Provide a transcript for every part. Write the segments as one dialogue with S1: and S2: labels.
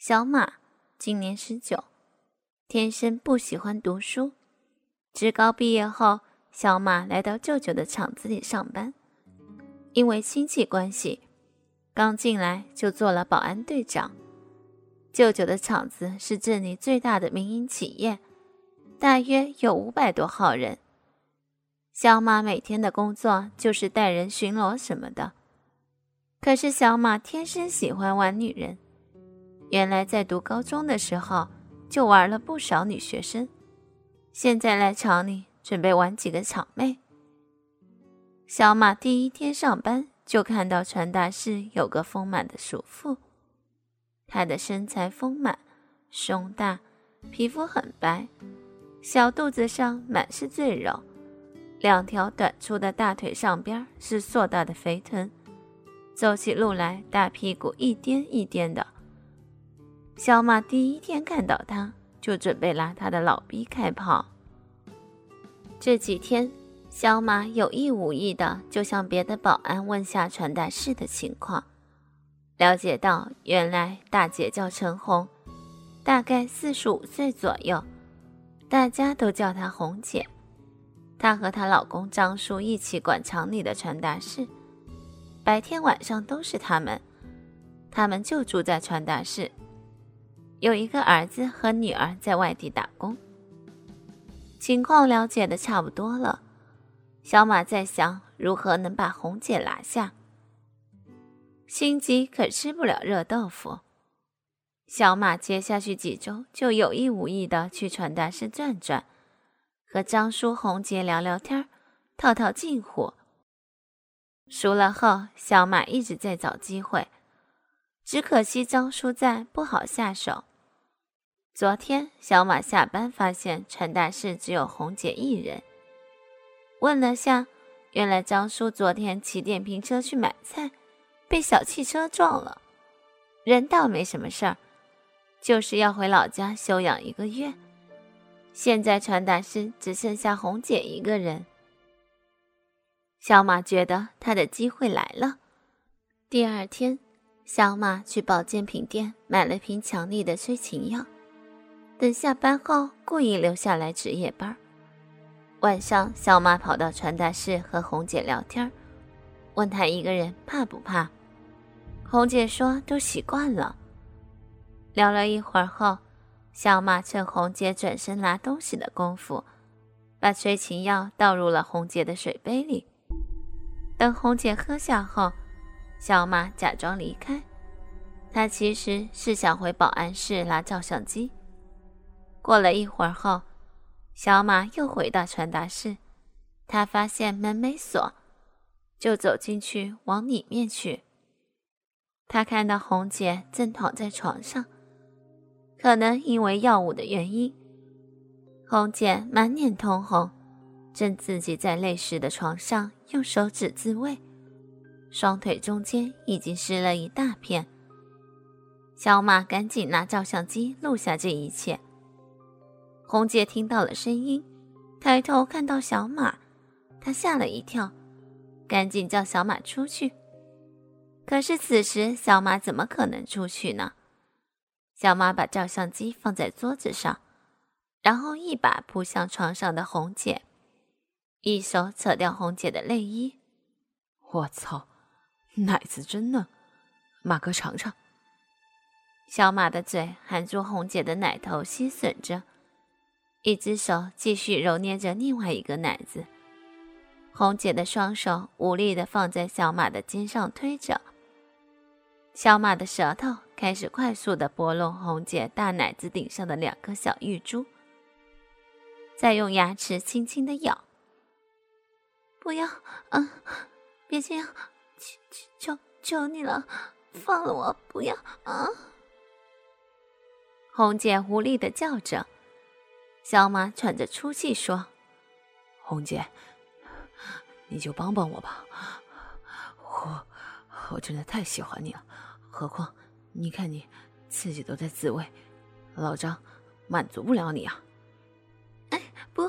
S1: 小马今年十九，天生不喜欢读书。职高毕业后，小马来到舅舅的厂子里上班。因为亲戚关系，刚进来就做了保安队长。舅舅的厂子是镇里最大的民营企业，大约有五百多号人。小马每天的工作就是带人巡逻什么的。可是小马天生喜欢玩女人，原来在读高中的时候就玩了不少女学生，现在来厂里准备玩几个厂妹。小马第一天上班就看到传达室有个丰满的叔父。她的身材丰满，胸大，皮肤很白，小肚子上满是赘肉，两条短粗的大腿上边是硕大的肥臀，走起路来大屁股一颠一颠的。小马第一天看到她，就准备拉她的老逼开炮。这几天，小马有意无意的就向别的保安问下传达室的情况。了解到，原来大姐叫陈红，大概四十五岁左右，大家都叫她红姐。她和她老公张叔一起管厂里的传达室，白天晚上都是他们。他们就住在传达室，有一个儿子和女儿在外地打工。情况了解的差不多了，小马在想如何能把红姐拿下。心急可吃不了热豆腐。小马接下去几周就有意无意的去传达室转转，和张叔、红姐聊聊天，套套近乎。熟了后，小马一直在找机会，只可惜张叔在，不好下手。昨天小马下班发现传达室只有红姐一人，问了下，原来张叔昨天骑电瓶车去买菜。被小汽车撞了，人倒没什么事儿，就是要回老家休养一个月。现在传达室只剩下红姐一个人，小马觉得他的机会来了。第二天，小马去保健品店买了瓶强力的催情药，等下班后故意留下来值夜班。晚上，小马跑到传达室和红姐聊天，问她一个人怕不怕。红姐说：“都习惯了。”聊了一会儿后，小马趁红姐转身拿东西的功夫，把催情药倒入了红姐的水杯里。等红姐喝下后，小马假装离开。他其实是想回保安室拿照相机。过了一会儿后，小马又回到传达室，他发现门没锁，就走进去往里面去。他看到红姐正躺在床上，可能因为药物的原因，红姐满脸通红，正自己在累湿的床上用手指自慰，双腿中间已经湿了一大片。小马赶紧拿照相机录下这一切。红姐听到了声音，抬头看到小马，她吓了一跳，赶紧叫小马出去。可是此时，小马怎么可能出去呢？小马把照相机放在桌子上，然后一把扑向床上的红姐，一手扯掉红姐的内衣。
S2: 我操，奶子真嫩，马哥尝尝。
S1: 小马的嘴含住红姐的奶头吸吮着，一只手继续揉捏着另外一个奶子。红姐的双手无力地放在小马的肩上推着。小马的舌头开始快速地拨弄红姐大奶子顶上的两颗小玉珠，再用牙齿轻轻地咬。不要，嗯，别这样，求求求你了，放了我，不要，啊！红姐无力地叫着。小马喘着粗气说：“
S2: 红姐，你就帮帮我吧，我我真的太喜欢你了。”何况，你看你自己都在自慰，老张满足不了你啊！
S1: 哎，不，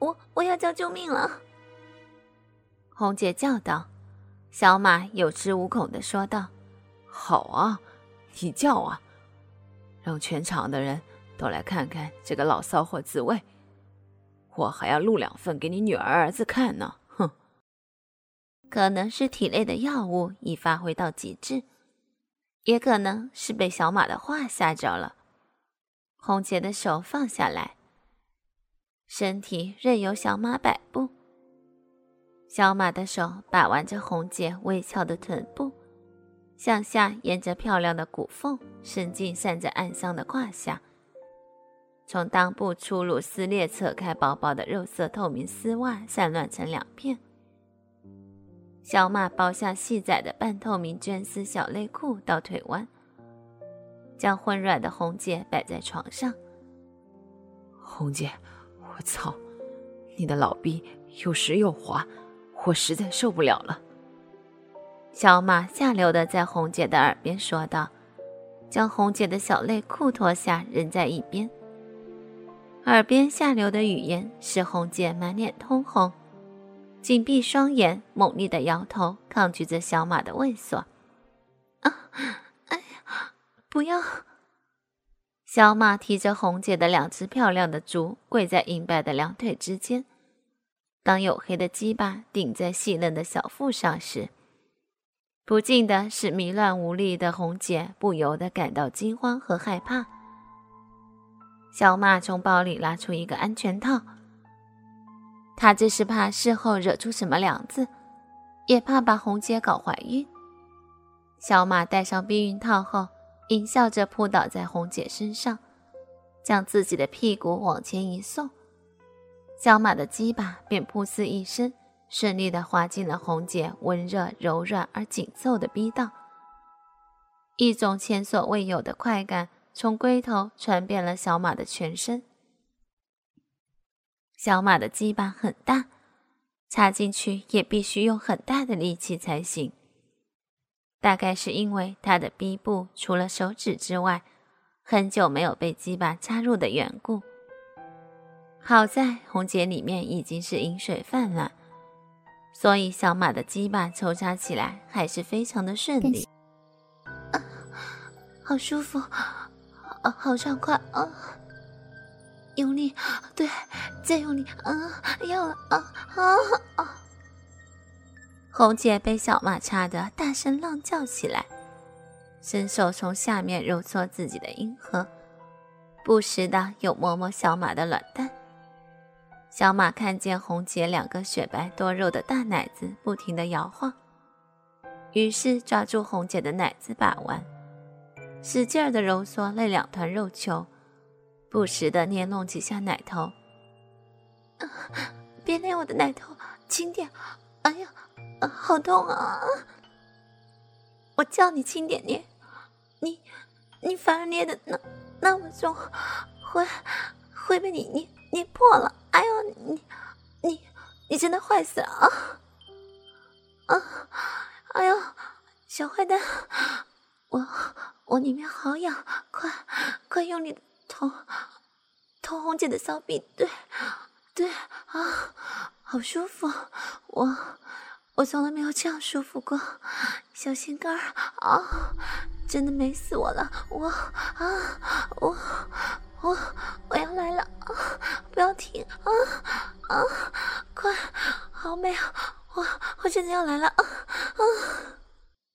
S1: 我我要叫救命了！红姐叫道。小马有恃无恐的说道：“
S2: 好啊，你叫啊！让全场的人都来看看这个老骚货自慰。我还要录两份给你女儿儿子看呢。哼，
S1: 可能是体内的药物已发挥到极致，也可能是被小马的话吓着了。红姐的手放下来，身体任由小马摆布。小马的手把玩着红姐微翘的臀部，向下沿着漂亮的骨缝伸进散着暗香的胯下，从裆部粗鲁撕裂扯开薄薄的肉色透明丝袜，散乱成两片。小马包下细窄的半透明绢丝小内裤到腿弯，将混软的红姐摆在床上。
S2: 红姐，我操，你的老逼又湿又滑。我实在受不了了，
S1: 小马下流的在红姐的耳边说道，将红姐的小内裤脱下扔在一边。耳边下流的语言使红姐满脸通红，紧闭双眼，猛烈的摇头，抗拒着小马的猥琐。啊，哎呀，不要！小马提着红姐的两只漂亮的足，跪在银白的两腿之间。当黝黑的鸡巴顶在细嫩的小腹上时，不禁的使迷乱无力的红姐不由得感到惊慌和害怕。小马从包里拉出一个安全套，他这是怕事后惹出什么梁子，也怕把红姐搞怀孕。小马戴上避孕套后，淫笑着扑倒在红姐身上，将自己的屁股往前一送。小马的鸡巴便噗呲一声，顺利地滑进了红姐温热、柔软而紧凑的逼道。一种前所未有的快感从龟头传遍了小马的全身。小马的鸡巴很大，插进去也必须用很大的力气才行。大概是因为它的逼部除了手指之外，很久没有被鸡巴插入的缘故。好在红姐里面已经是饮水泛滥，所以小马的鸡巴抽插起来还是非常的顺利，啊，好舒服，啊，好畅快啊！用力，对，再用力，啊，要了，啊啊啊！红姐被小马插得大声浪叫起来，伸手从下面揉搓自己的阴核，不时的又摸摸小马的卵蛋。小马看见红姐两个雪白多肉的大奶子不停的摇晃，于是抓住红姐的奶子把玩，使劲儿地揉搓那两团肉球，不时地捏弄几下奶头。别捏我的奶头，轻点！哎呀，好痛啊！我叫你轻点捏，你你反而捏的那那么重，会会被你捏捏破了。哎呦，你你你真的坏死了啊！啊，哎呦，小坏蛋，我我里面好痒，快快用你的头头红姐的骚逼，对对啊，好舒服，我我从来没有这样舒服过，小心肝儿啊，真的美死我了，我啊我。我我要来了啊！不要停啊啊！快，好美啊！我我真的要来了啊啊！